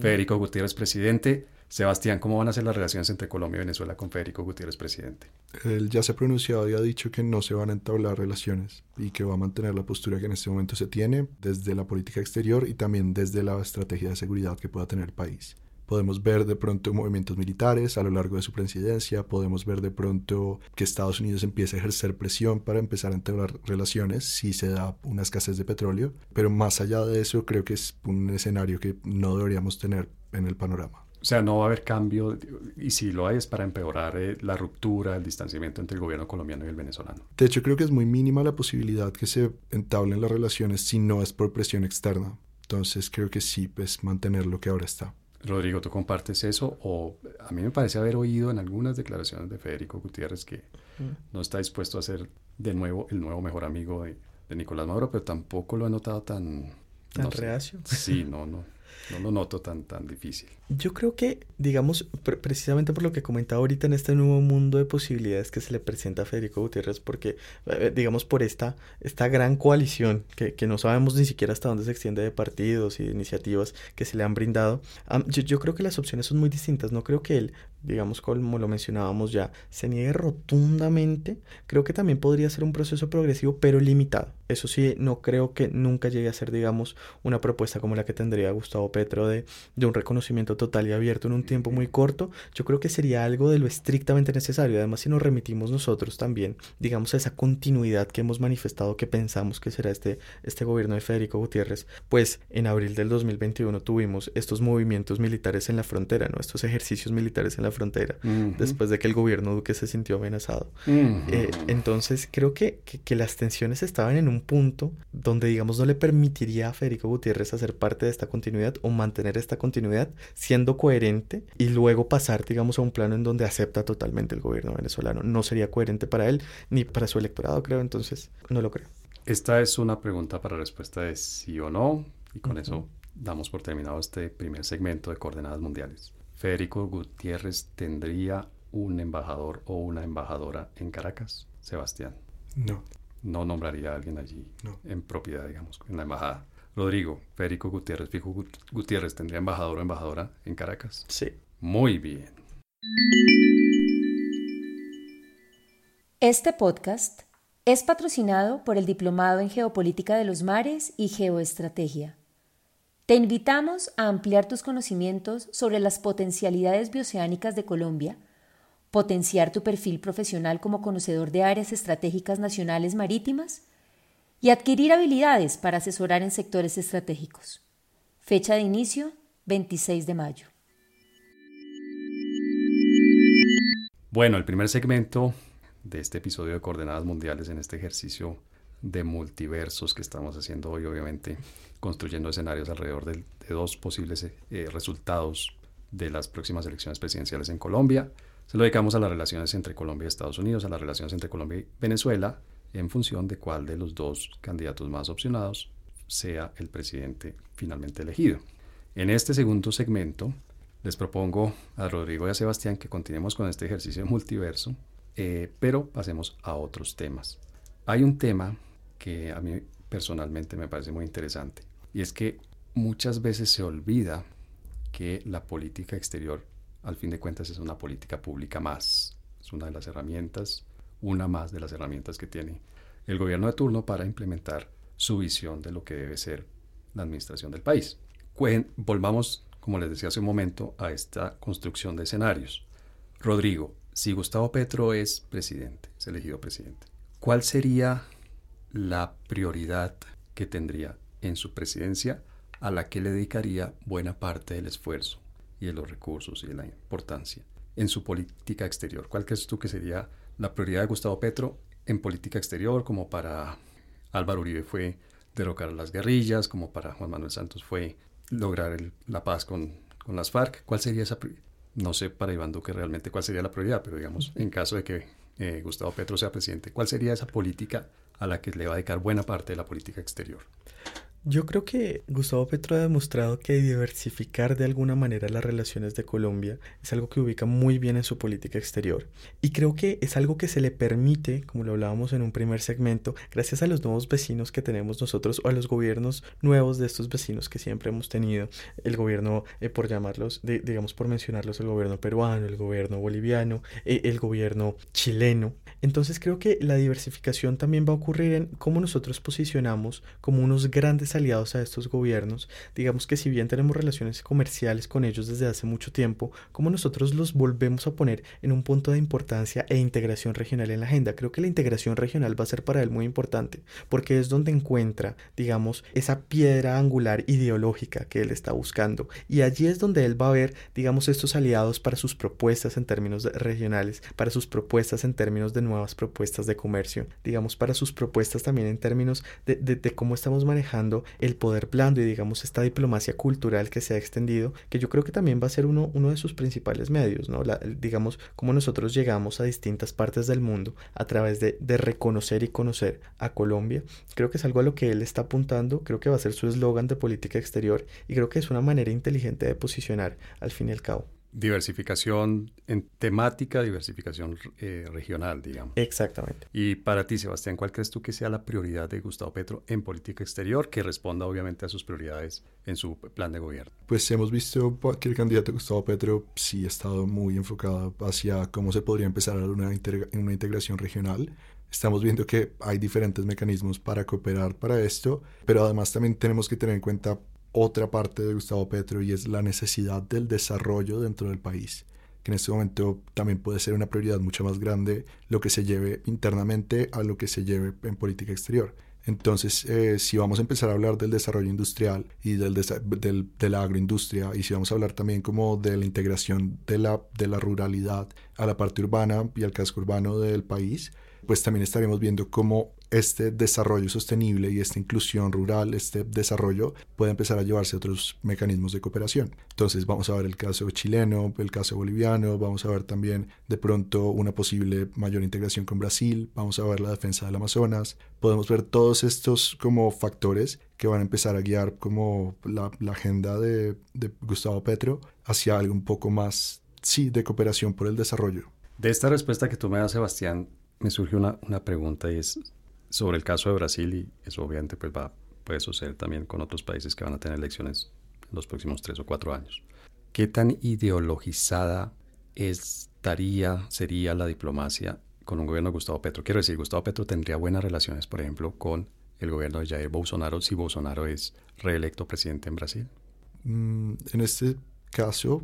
A: Federico Gutiérrez, presidente. Sebastián, ¿cómo van a ser las relaciones entre Colombia y Venezuela con Federico Gutiérrez, presidente?
C: Él ya se ha pronunciado y ha dicho que no se van a entablar relaciones y que va a mantener la postura que en este momento se tiene desde la política exterior y también desde la estrategia de seguridad que pueda tener el país. Podemos ver de pronto movimientos militares a lo largo de su presidencia, podemos ver de pronto que Estados Unidos empiece a ejercer presión para empezar a entablar relaciones si se da una escasez de petróleo, pero más allá de eso creo que es un escenario que no deberíamos tener en el panorama.
A: O sea, no va a haber cambio, y si lo hay es para empeorar eh, la ruptura, el distanciamiento entre el gobierno colombiano y el venezolano.
C: De hecho, creo que es muy mínima la posibilidad que se entablen las relaciones si no es por presión externa. Entonces, creo que sí, pues mantener lo que ahora está.
A: Rodrigo, ¿tú compartes eso? O a mí me parece haber oído en algunas declaraciones de Federico Gutiérrez que mm. no está dispuesto a ser de nuevo el nuevo mejor amigo de, Nicolás Maduro, pero tampoco lo he notado tan...
B: ¿Tan reacio?
A: Sí, no, no. No lo noto tan, tan difícil.
B: Yo creo que, digamos, precisamente por lo que comentaba ahorita en este nuevo mundo de posibilidades que se le presenta a Federico Gutiérrez, porque, eh, digamos, por esta, esta gran coalición que, que, no sabemos ni siquiera hasta dónde se extiende de partidos y de iniciativas que se le han brindado, yo, creo que las opciones son muy distintas. No creo que él, digamos, como lo mencionábamos ya, se niegue rotundamente. Creo que también podría ser un proceso progresivo, pero limitado. Eso sí, no creo que nunca llegue a ser, digamos, una propuesta como la que tendría Gustavo Petro de, de un reconocimiento total y abierto en un tiempo muy corto. Yo creo que sería algo de lo estrictamente necesario. Además, si nos remitimos nosotros también, digamos, a esa continuidad que hemos manifestado que pensamos que será este, este gobierno de Federico Gutiérrez, pues en abril del 2021 tuvimos estos movimientos militares en la frontera, ¿no? Estos ejercicios militares en la frontera, después de que el gobierno Duque se sintió amenazado. Eh, entonces, creo que, que, que las tensiones estaban en un punto donde, digamos, no le permitiría a Federico Gutiérrez hacer parte de esta continuidad o mantener esta continuidad siendo coherente y luego pasar, digamos, a un plano en donde acepta totalmente el gobierno venezolano. No sería coherente para él ni para su electorado, creo, entonces no lo creo.
A: Esta es una pregunta para respuesta de sí o no y con eso damos por terminado este primer segmento de coordenadas mundiales. Federico Gutiérrez tendría un embajador o una embajadora en Caracas, Sebastián.
C: No
A: no nombraría a alguien allí en propiedad, digamos, en la embajada. Rodrigo, Federico Gutiérrez, Fijo Gutiérrez, ¿tendría embajador o embajadora en Caracas?
B: Sí.
A: Muy bien.
D: Este podcast es patrocinado por el Diplomado en Geopolítica de los Mares y Geoestrategia. Te invitamos a ampliar tus conocimientos sobre las potencialidades bioceánicas de Colombia potenciar tu perfil profesional como conocedor de áreas estratégicas nacionales marítimas y adquirir habilidades para asesorar en sectores estratégicos. Fecha de inicio 26 de mayo.
A: Bueno, el primer segmento de este episodio de Coordenadas Mundiales en este ejercicio de multiversos que estamos haciendo hoy, obviamente, construyendo escenarios alrededor de, dos posibles eh, resultados de las próximas elecciones presidenciales en Colombia. Se lo dedicamos a las relaciones entre Colombia y Estados Unidos, a las relaciones entre Colombia y Venezuela, en función de cuál de los dos candidatos más opcionados sea el presidente finalmente elegido. En este segundo segmento, les propongo a Rodrigo y a Sebastián que continuemos con este ejercicio multiverso, eh, pero pasemos a otros temas. Hay un tema que a mí personalmente me parece muy interesante, y es que muchas veces se olvida que la política exterior al fin de cuentas es una política pública más. Es una de las herramientas, una más de las herramientas que tiene el gobierno de turno para implementar su visión de lo que debe ser la administración del país. Volvamos, como les decía hace un momento, a esta construcción de escenarios. Rodrigo, si Gustavo Petro es presidente, es elegido presidente, ¿cuál sería la prioridad que tendría en su presidencia a la que le dedicaría buena parte del esfuerzo y de los recursos y de la importancia en su política exterior. ¿Cuál crees tú que sería la prioridad de Gustavo Petro en política exterior, como para Álvaro Uribe fue derrocar a las guerrillas, como para Juan Manuel Santos fue lograr la paz con, con, las FARC. ¿Cuál sería esa No sé para Iván Duque realmente cuál sería la prioridad, pero digamos, en caso de que eh, Gustavo Petro sea presidente, ¿cuál sería esa política a la que le va a dedicar buena parte de la política exterior?
B: Yo creo que Gustavo Petro ha demostrado que diversificar de alguna manera las relaciones de Colombia es algo que ubica muy bien en su política exterior. Y creo que es algo que se le permite, como lo hablábamos en un primer segmento, gracias a los nuevos vecinos que tenemos nosotros o a los gobiernos nuevos de estos vecinos que siempre hemos tenido. El gobierno, eh, por llamarlos, digamos por mencionarlos, el gobierno peruano, el gobierno boliviano, eh, el gobierno chileno. Entonces creo que la diversificación también va a ocurrir en cómo nosotros posicionamos como unos grandes aliados a estos gobiernos, digamos que si bien tenemos relaciones comerciales con ellos desde hace mucho tiempo, como nosotros los volvemos a poner en un punto de importancia e integración regional en la agenda. Creo que la integración regional va a ser para él muy importante, porque es donde encuentra, digamos, esa piedra angular ideológica que él está buscando. Y allí es donde él va a ver, digamos, estos aliados para sus propuestas en términos regionales, para sus propuestas en términos de nuevas propuestas de comercio, digamos, para sus propuestas también en términos de, cómo estamos manejando el poder blando y digamos esta diplomacia cultural que se ha extendido, que yo creo que también va a ser uno, uno de sus principales medios, ¿no? digamos, cómo nosotros llegamos a distintas partes del mundo a través de, de reconocer y conocer a Colombia. Creo que es algo a lo que él está apuntando, creo que va a ser su eslogan de política exterior y creo que es una manera inteligente de posicionar al fin y al cabo
A: diversificación en temática, diversificación eh, regional, digamos.
B: Exactamente.
A: Y para ti, Sebastián, ¿cuál crees tú que sea la prioridad de Gustavo Petro en política exterior que responda obviamente a sus prioridades en su plan de gobierno?
C: Pues hemos visto que el candidato Gustavo Petro sí ha estado muy enfocado hacia cómo se podría empezar a una integración regional. Estamos viendo que hay diferentes mecanismos para cooperar para esto, pero además también tenemos que tener en cuenta otra parte de Gustavo Petro y es la necesidad del desarrollo dentro del país, que en este momento también puede ser una prioridad mucho más grande lo que se lleve internamente a lo que se lleve en política exterior. Entonces, eh, si vamos a empezar a hablar del desarrollo industrial y del, del, de la agroindustria, y si vamos a hablar también como de la integración de la, de la ruralidad a la parte urbana y al casco urbano del país, pues también estaremos viendo cómo este desarrollo sostenible y esta inclusión rural, este desarrollo puede empezar a llevarse a otros mecanismos de cooperación. Entonces vamos a ver el caso chileno, el caso boliviano, vamos a ver también de pronto una posible mayor integración con Brasil, vamos a ver la defensa del Amazonas, podemos ver todos estos como factores que van a empezar a guiar como la, agenda de, Gustavo Petro hacia algo un poco más, sí, de cooperación por el desarrollo.
A: De esta respuesta que tú me das, Sebastián, me surge una, una pregunta y es, sobre el caso de Brasil, y eso obviamente pues va, puede suceder también con otros países que van a tener elecciones en los próximos tres o cuatro años. ¿Qué tan ideologizada estaría, sería la diplomacia con un gobierno de Gustavo Petro? Quiero decir, Gustavo Petro tendría buenas relaciones, por ejemplo, con el gobierno de Jair Bolsonaro si Bolsonaro es reelecto presidente en Brasil.
C: Mm, en este caso,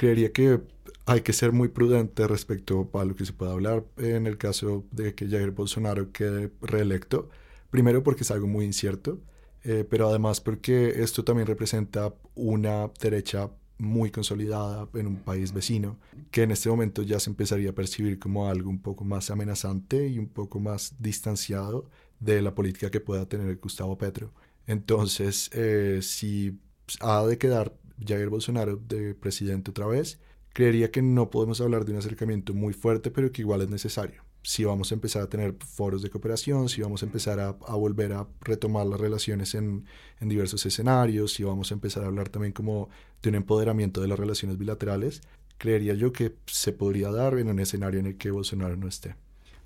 C: creería que hay que ser muy prudente respecto a lo que se pueda hablar en el caso de que Jair Bolsonaro quede reelecto. Primero porque es algo muy incierto, eh, pero además porque esto también representa una derecha muy consolidada en un país vecino, que en este momento ya se empezaría a percibir como algo un poco más amenazante y un poco más distanciado de la política que pueda tener Gustavo Petro. Entonces, eh, si ha de quedar Jair Bolsonaro de presidente otra vez, creería que no podemos hablar de un acercamiento muy fuerte, pero que igual es necesario. Si vamos a empezar a tener foros de cooperación, si vamos a empezar a, volver a retomar las relaciones en, en, diversos escenarios, si vamos a empezar a hablar también como de un empoderamiento de las relaciones bilaterales, creería yo que se podría dar en un escenario en el que Bolsonaro no esté.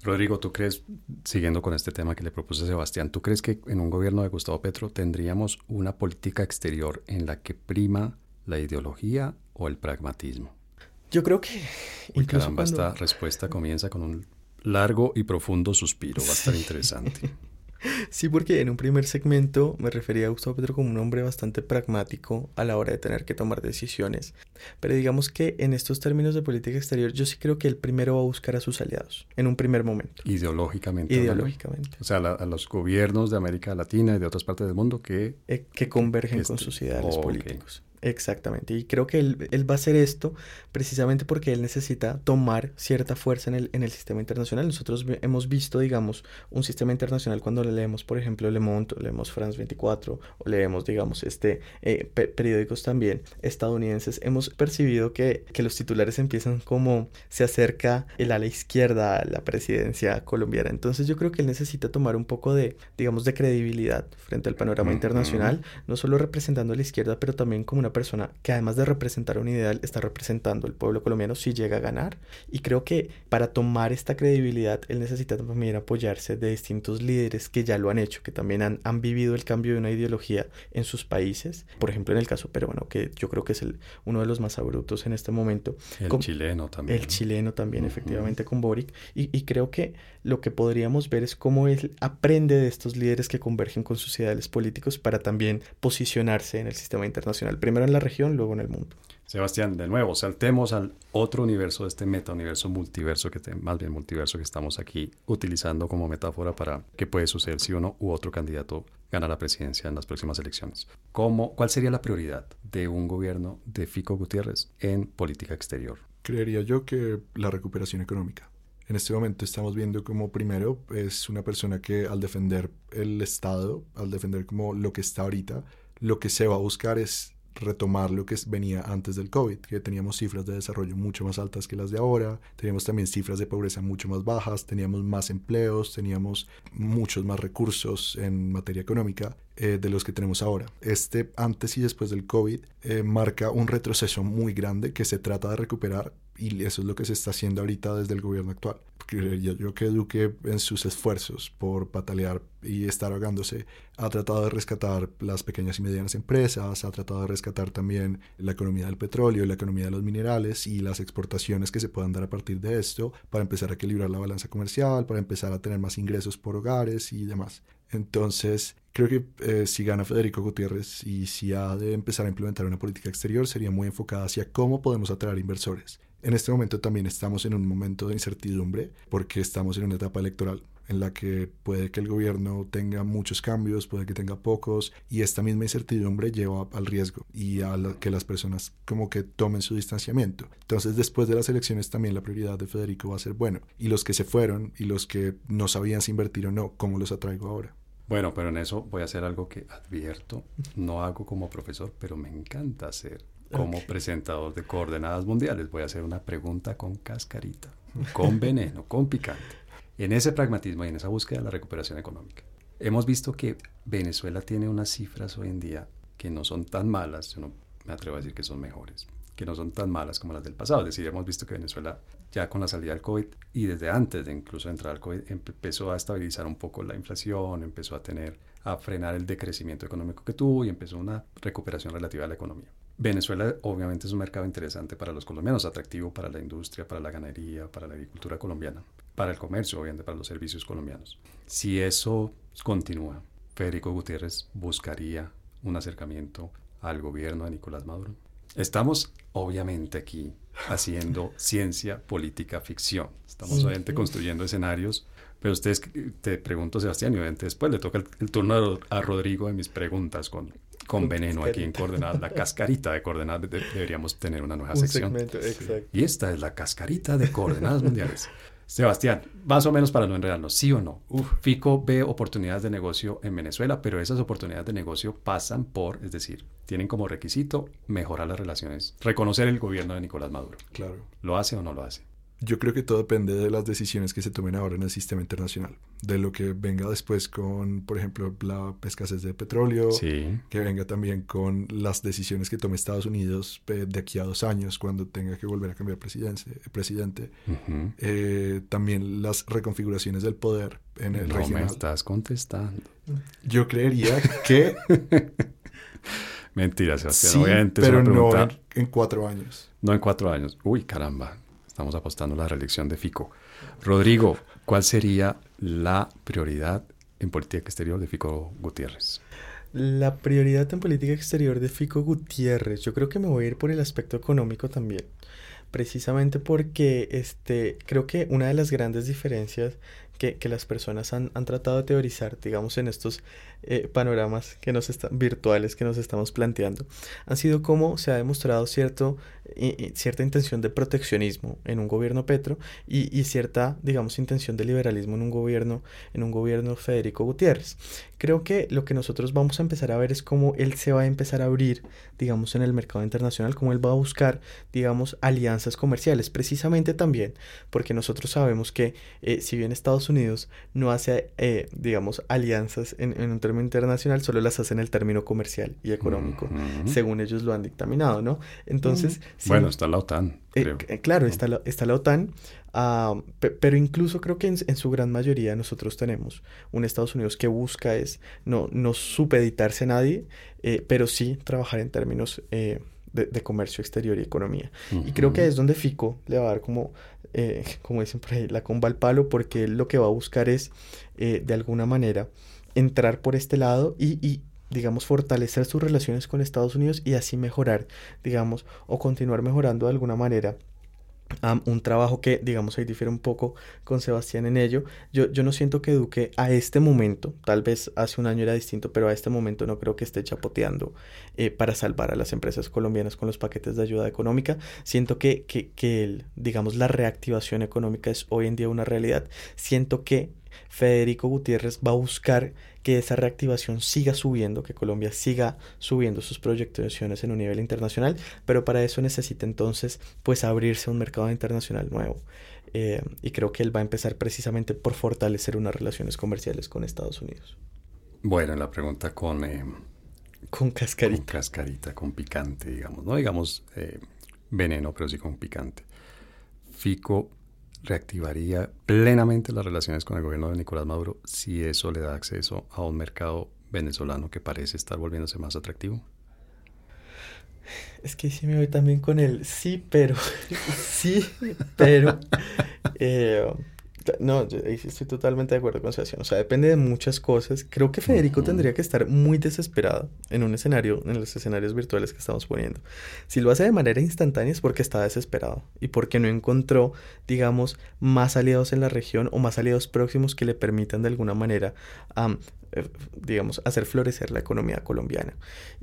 A: Rodrigo, ¿tú crees, siguiendo con este tema que le propuse Sebastián, ¿tú crees que en un gobierno de Gustavo Petro tendríamos una política exterior en la que prima la ideología o el pragmatismo?
B: Yo creo que...
A: Uy, caramba, esta respuesta comienza con un largo y profundo suspiro. Va a estar interesante. <laughs>
B: Sí, porque en un primer segmento me refería a Gustavo Petro como un hombre bastante pragmático a la hora de tener que tomar decisiones. Pero digamos que en estos términos de política exterior yo sí creo que él primero va a buscar a sus aliados, en un primer momento.
A: Ideológicamente.
B: Ideológicamente.
A: O sea, a los gobiernos de América Latina y de otras partes del mundo que...
B: Eh, que convergen con sus ideales políticos. Exactamente, y creo que él, él, va a hacer esto precisamente porque él necesita tomar cierta fuerza en el, en el sistema internacional. Nosotros hemos visto, digamos, un sistema internacional cuando leemos, por ejemplo, Le Monde, leemos France 24, o leemos, digamos, este, eh, periódicos también estadounidenses, hemos percibido que, que, los titulares empiezan como se acerca el ala izquierda a la presidencia colombiana. Entonces yo creo que él necesita tomar un poco de, digamos, de credibilidad frente al panorama internacional, no solo representando a la izquierda, pero también como una persona que además de representar un ideal, está representando el pueblo colombiano si llega a ganar. Y creo que para tomar esta credibilidad, él necesita también apoyarse de distintos líderes que ya lo han hecho, que también han, han vivido el cambio de una ideología en sus países. Por ejemplo, en el caso peruano, que yo creo que es el, uno de los más abruptos en este momento.
A: El chileno también.
B: El chileno también, efectivamente, con Boric. Y, y creo que lo que podríamos ver es cómo él aprende de estos líderes que convergen con sus ideales políticos para también posicionarse en el sistema internacional, primero en la región, luego en el mundo.
A: Sebastián, de nuevo, saltemos al otro universo de este meta-universo multiverso, que más bien multiverso que estamos aquí utilizando como metáfora para qué puede suceder si uno u otro candidato gana la presidencia en las próximas elecciones. ¿Cómo, ¿Cuál sería la prioridad de un gobierno de Fico Gutiérrez en política exterior?
C: Creería yo que la recuperación económica. En este momento estamos viendo como primero es una persona que al defender el Estado, al defender como lo que está ahorita, lo que se va a buscar es retomar lo que venía antes del COVID, que teníamos cifras de desarrollo mucho más altas que las de ahora, teníamos también cifras de pobreza mucho más bajas, teníamos más empleos, teníamos muchos más recursos en materia económica eh, de los que tenemos ahora. Este antes y después del COVID eh, marca un retroceso muy grande que se trata de recuperar y eso es lo que se está haciendo ahorita desde el gobierno actual. Yo, yo que Duque en sus esfuerzos por patalear y estar ahogándose ha tratado de rescatar las pequeñas y medianas empresas, ha tratado de rescatar también la economía del petróleo, la economía de los minerales y las exportaciones que se puedan dar a partir de esto para empezar a equilibrar la balanza comercial, para empezar a tener más ingresos por hogares y demás. Entonces, creo que eh, si gana Federico Gutiérrez y si ha de empezar a implementar una política exterior, sería muy enfocada hacia cómo podemos atraer inversores. En este momento también estamos en un momento de incertidumbre porque estamos en una etapa electoral en la que puede que el gobierno tenga muchos cambios, puede que tenga pocos, y esta misma incertidumbre lleva al riesgo y a que las personas como que tomen su distanciamiento. Entonces, después de las elecciones también la prioridad de Federico va a ser, bueno, y los que se fueron y los que no sabían si invertir o no, ¿cómo los atraigo ahora?
A: Bueno, pero en eso voy a hacer algo que advierto, no hago como profesor, pero me encanta hacer como presentador de coordenadas mundiales. Voy a hacer una pregunta con cascarita, con veneno, con picante. En ese pragmatismo y en esa búsqueda de la recuperación económica. Hemos visto que Venezuela tiene unas cifras hoy en día que no son tan malas, yo no me atrevo a decir que son mejores, que no son tan malas como las del pasado. Es decir, hemos visto que Venezuela ya con la salida del COVID y desde antes de incluso entrar al COVID empezó a estabilizar un poco la inflación, empezó a tener, a frenar el decrecimiento económico que tuvo y empezó una recuperación relativa a la economía. Venezuela obviamente es un mercado interesante para los colombianos, atractivo para la industria, para la ganadería, para la agricultura colombiana, para el comercio, obviamente para los servicios colombianos. Si eso continúa, Federico Gutiérrez buscaría un acercamiento al gobierno de Nicolás Maduro. Estamos obviamente aquí haciendo ciencia política ficción. Estamos obviamente construyendo escenarios, pero ustedes, te pregunto Sebastián, y obviamente después le toca el, turno a Rodrigo de mis preguntas con con veneno aquí en coordenadas, la <laughs> cascarita de coordenadas, deberíamos tener una nueva sección. Y esta es la cascarita de coordenadas mundiales. <laughs> Sebastián, más o menos para no enredarnos, ¿sí o no? FICO ve oportunidades de negocio en Venezuela, pero esas oportunidades de negocio pasan por, es decir, tienen como requisito mejorar las relaciones, reconocer el gobierno de Nicolás Maduro.
C: Claro.
A: ¿Lo hace o no lo hace?
C: Yo creo que todo depende de las decisiones que se tomen ahora en el sistema internacional. De lo que venga después con, por ejemplo, la escasez de petróleo. Que venga también con las decisiones que tome Estados Unidos eh, de aquí a dos años, cuando tenga que volver a cambiar presidente. Eh, también las reconfiguraciones del poder en el
A: no me estás contestando.
C: Yo creería que... <laughs>
A: Mentira, Sebastián.
C: Sí, pero no en cuatro años.
A: No en cuatro años. Uy, caramba. Estamos apostando a la reelección de Fico. Rodrigo, ¿cuál sería la prioridad en política exterior de Fico Gutiérrez?
B: La prioridad en política exterior de Fico Gutiérrez, yo creo que me voy a ir por el aspecto económico también. Precisamente porque este, creo que una de las grandes diferencias que, las personas han, tratado de teorizar, digamos, en estos eh, panoramas que nos están, virtuales que nos estamos planteando, han sido como se ha demostrado cierto, cierta intención de proteccionismo en un gobierno Petro y, y, cierta, digamos, intención de liberalismo en un gobierno, en un gobierno Federico Gutiérrez. Creo que lo que nosotros vamos a empezar a ver es cómo él se va a empezar a abrir, digamos, en el mercado internacional, cómo él va a buscar, digamos, alianzas comerciales, precisamente también porque nosotros sabemos que eh, si bien Estados Unidos no hace, eh, digamos, alianzas en, un término internacional, solo las hace en el término comercial y económico, según ellos lo han dictaminado, ¿no? Entonces...
A: bueno, está la OTAN.
B: Eh, claro, está la, está la OTAN, ah, pero incluso creo que en, su gran mayoría nosotros tenemos un Estados Unidos que busca es no, no supeditarse a nadie, pero sí trabajar en términos de, comercio exterior y economía. Y creo que es donde FICO le va a dar como, eh, como dicen por ahí, la comba al palo, porque él lo que va a buscar es, eh, de alguna manera, entrar por este lado y, y digamos, fortalecer sus relaciones con Estados Unidos y así mejorar, digamos, o continuar mejorando de alguna manera un trabajo que, digamos, ahí difiere un poco con Sebastián en ello. Yo, yo no siento que Duque a este momento, tal vez hace un año era distinto, pero a este momento no creo que esté chapoteando eh, para salvar a las empresas colombianas con los paquetes de ayuda económica. Siento que, que, que el, digamos, la reactivación económica es hoy en día una realidad. Siento que Federico Gutiérrez va a buscar que esa reactivación siga subiendo, que Colombia siga subiendo sus proyecciones en un nivel internacional, pero para eso necesita entonces pues abrirse a un mercado internacional nuevo. Eh, y creo que él va a empezar precisamente por fortalecer unas relaciones comerciales con Estados Unidos.
A: Bueno, la pregunta con... Eh,
B: con cascarita.
A: Con cascarita, con picante, digamos. No digamos eh, veneno, pero sí con picante. Fico reactivaría plenamente las relaciones con el gobierno de Nicolás Maduro si eso le da acceso a un mercado venezolano que parece estar volviéndose más atractivo?
B: Es que sí me voy también con el sí, pero, <laughs> sí, pero, <laughs> eh, no, yo estoy totalmente de acuerdo con Sebastián. O sea, depende de muchas cosas. Creo que Federico tendría que estar muy desesperado en un escenario, en los escenarios virtuales que estamos poniendo. Si lo hace de manera instantánea es porque está desesperado y porque no encontró, digamos, más aliados en la región o más aliados próximos que le permitan de alguna manera eh, digamos, hacer florecer la economía colombiana.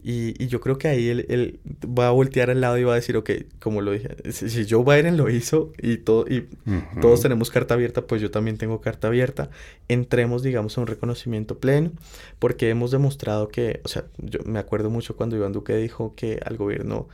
B: Y, yo creo que ahí él, va a voltear al lado y va a decir, ok, como lo dije, si, Joe Biden lo hizo y, todo, y todos tenemos carta abierta, pues yo también tengo carta abierta. Entremos, digamos, a un reconocimiento pleno, porque hemos demostrado que, o sea, yo me acuerdo mucho cuando Iván Duque dijo que al gobierno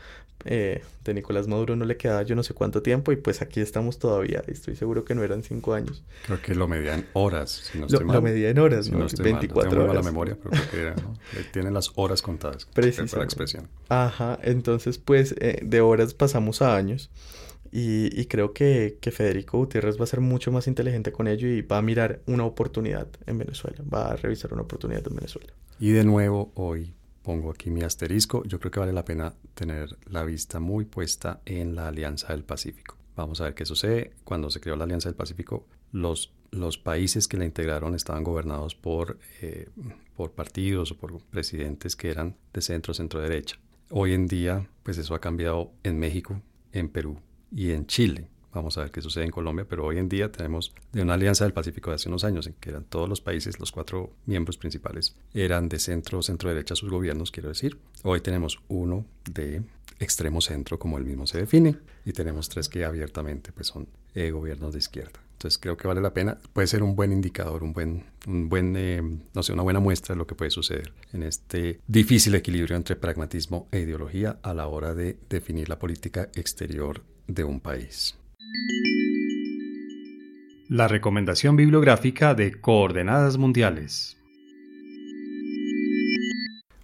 B: eh, de Nicolás Maduro no le quedaba yo no sé cuánto tiempo y pues aquí estamos todavía. Estoy seguro que no eran cinco años.
A: Creo que lo medía en horas,
B: si no lo, lo, medía en horas, ¿no? 24 horas.
A: la memoria, pero creo que era, ¿no? <laughs> Tienen las horas contadas. Precisa. la expresión.
B: Ajá, entonces pues eh, de horas pasamos a años. Y, y, creo que, que, Federico Gutiérrez va a ser mucho más inteligente con ello y va a mirar una oportunidad en Venezuela, va a revisar una oportunidad en Venezuela.
A: Y de nuevo, hoy pongo aquí mi asterisco, yo creo que vale la pena tener la vista muy puesta en la Alianza del Pacífico. Vamos a ver qué sucede. Cuando se creó la Alianza del Pacífico, los, los países que la integraron estaban gobernados por, eh, por partidos o por presidentes que eran de centro, centro derecha. Hoy en día, pues eso ha cambiado en México, en Perú y en Chile. Vamos a ver qué sucede en Colombia, pero hoy en día tenemos de una alianza del Pacífico de hace unos años en que eran todos los países, los cuatro miembros principales, eran de centro, centro derecha sus gobiernos, quiero decir. Hoy tenemos uno de extremo centro, como él mismo se define, y tenemos tres que abiertamente pues, son eh, gobiernos de izquierda. Entonces creo que vale la pena, puede ser un buen indicador, un buen, un buen eh, no sé, una buena muestra de lo que puede suceder en este difícil equilibrio entre pragmatismo e ideología a la hora de definir la política exterior de un país.
E: La recomendación bibliográfica de Coordenadas Mundiales.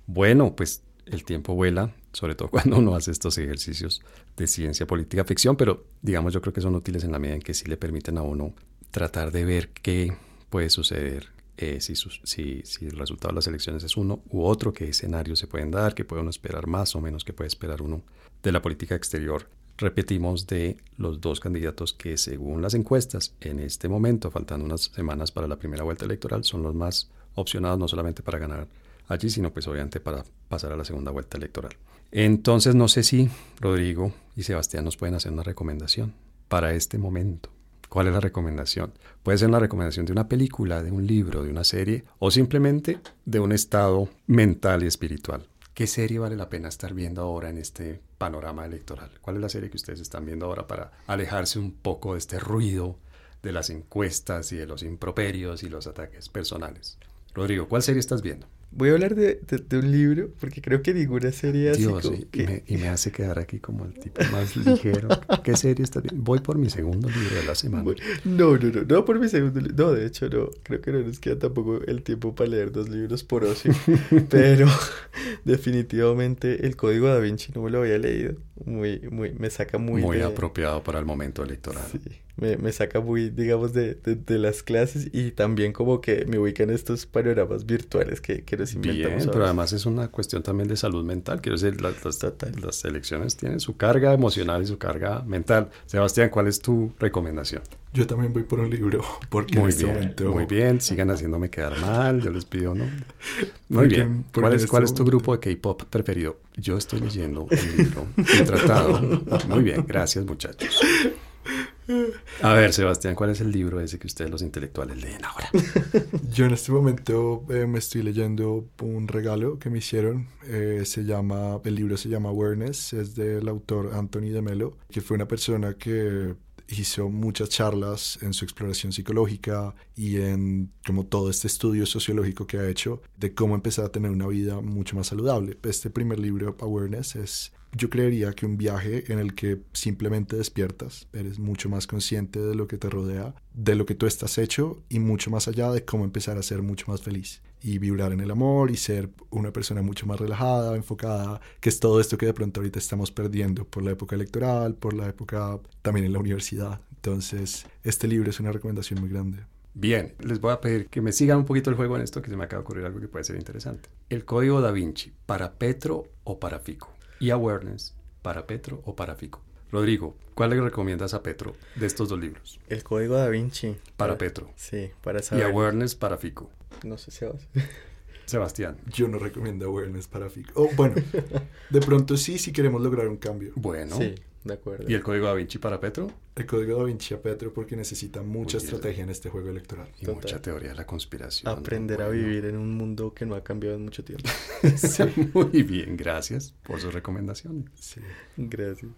A: Bueno, pues el tiempo vuela, sobre todo <laughs> cuando uno hace estos ejercicios de ciencia política ficción, pero digamos yo creo que son útiles en la medida en que sí le permiten a uno tratar de ver qué puede suceder eh, si, si, el resultado de las elecciones es uno u otro, qué escenarios se pueden dar, qué puede uno esperar más o menos, qué puede esperar uno de la política exterior repetimos, de los dos candidatos que según las encuestas en este momento, faltando unas semanas para la primera vuelta electoral, son los más opcionados no solamente para ganar allí, sino pues obviamente para pasar a la segunda vuelta electoral. Entonces no sé si Rodrigo y Sebastián nos pueden hacer una recomendación para este momento, ¿Cuál es la recomendación? Puede ser una recomendación de una película, de un libro, de una serie o simplemente de un estado mental y espiritual. ¿Qué serie vale la pena estar viendo ahora en este panorama electoral? ¿Cuál es la serie que ustedes están viendo ahora para alejarse un poco de este ruido de las encuestas y de los improperios y los ataques personales? Rodrigo, ¿cuál serie estás viendo?
B: Voy a hablar de, un libro, porque creo que ninguna serie así
A: Dios, y, me, hace quedar aquí como el tipo más ligero. ¿Qué serie está? Voy por mi segundo libro de la semana.
B: No, no, no, no por mi segundo libro. No, de hecho, no. Creo que no nos queda tampoco el tiempo para leer dos libros por ocio. <laughs> pero <laughs> definitivamente el Código da Vinci no me lo había leído. Muy, muy, me saca muy...
A: Muy apropiado para el momento electoral.
B: Sí me, me saca muy, digamos, de, de, las clases y también como que me ubica en estos panoramas virtuales que, que nos inventamos.
A: Bien, pero además es una cuestión también de salud mental. Quiero decir, las, las, elecciones tienen su carga emocional y su carga mental. Sebastián, ¿cuál es tu recomendación?
C: Yo también voy por un libro, porque
A: muy
C: este
A: bien, Muy bien, sigan haciéndome quedar mal, yo les pido, ¿no? <laughs> Muy bien. ¿Cuál es, ¿Cuál es tu grupo de K-pop preferido? Yo estoy leyendo un libro, un tratado. <laughs> Muy bien, gracias muchachos. A ver, Sebastián, ¿cuál es el libro ese que ustedes los intelectuales leen ahora? <laughs>
C: Yo en este momento eh, me estoy leyendo un regalo que me hicieron. Eh, se llama, el libro se llama Awareness, es del autor Anthony de Melo, que fue una persona que hizo muchas charlas en su exploración psicológica y en como todo este estudio sociológico que ha hecho de cómo empezar a tener una vida mucho más saludable. Este primer libro, Awareness, es yo creería que un viaje en el que simplemente despiertas, eres mucho más consciente de lo que te rodea, de lo que tú estás hecho y mucho más allá de cómo empezar a ser mucho más feliz y vibrar en el amor y ser una persona mucho más relajada, enfocada, que es todo esto que de pronto ahorita estamos perdiendo por la época electoral, por la época también en la universidad. Entonces, este libro es una recomendación muy grande.
A: Bien, les voy a pedir que me sigan un poquito el juego en esto, que se me acaba de ocurrir algo que puede ser interesante. El código da Vinci, ¿para Petro o para Fico? Y Awareness para Petro o para Fico. Rodrigo, ¿cuál le recomiendas a Petro de estos dos libros?
B: El Código da Vinci.
A: Para, Petro.
B: Sí, para saber.
A: Y Awareness para Fico.
B: No sé, Sebastián.
A: Sebastián.
C: Yo no recomiendo Awareness para Fico. Oh, bueno, de pronto sí, si queremos lograr un cambio.
A: Bueno.
B: Sí. De acuerdo.
A: ¿Y el código da Vinci para Petro?
C: El código da Vinci a Petro porque necesita mucha estrategia en este juego electoral.
A: Y mucha teoría de la conspiración.
B: Aprender a vivir en un mundo que no ha cambiado en mucho tiempo. <laughs>
A: muy bien, gracias por su recomendación.
B: Sí, gracias.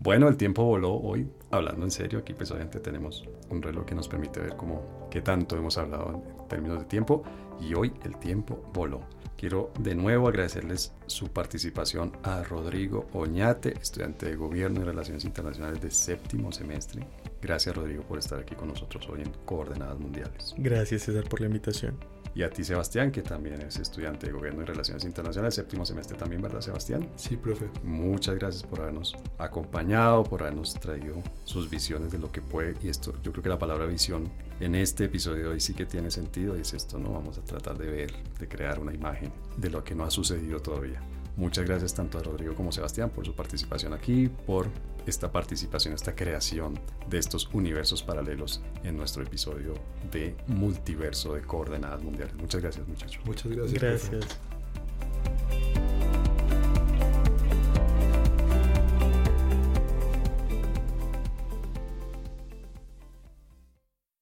A: Bueno, el tiempo voló hoy. Hablando en serio, aquí pues obviamente tenemos un reloj que nos permite ver cómo, qué tanto hemos hablado en términos de tiempo y hoy el tiempo voló. Quiero de nuevo agradecerles su participación a Rodrigo Oñate, estudiante de Gobierno y Relaciones Internacionales de séptimo semestre. Gracias Rodrigo por estar aquí con nosotros hoy en Coordenadas Mundiales.
B: Gracias César por la invitación.
A: Y a ti, Sebastián, que también es estudiante de Gobierno y Relaciones Internacionales, séptimo semestre también, ¿verdad, Sebastián?
C: Sí, profe.
A: Muchas gracias por habernos acompañado, por habernos traído sus visiones de lo que puede. Y esto, yo creo que la palabra visión en este episodio hoy sí que tiene sentido. Y es esto, ¿no? Vamos a tratar de ver, de crear una imagen de lo que no ha sucedido todavía. Muchas gracias tanto a Rodrigo como a Sebastián por su participación aquí, por esta participación, esta creación de estos universos paralelos en nuestro episodio de Multiverso de Coordenadas Mundiales. Muchas gracias muchachos.
C: Muchas gracias.
B: Gracias.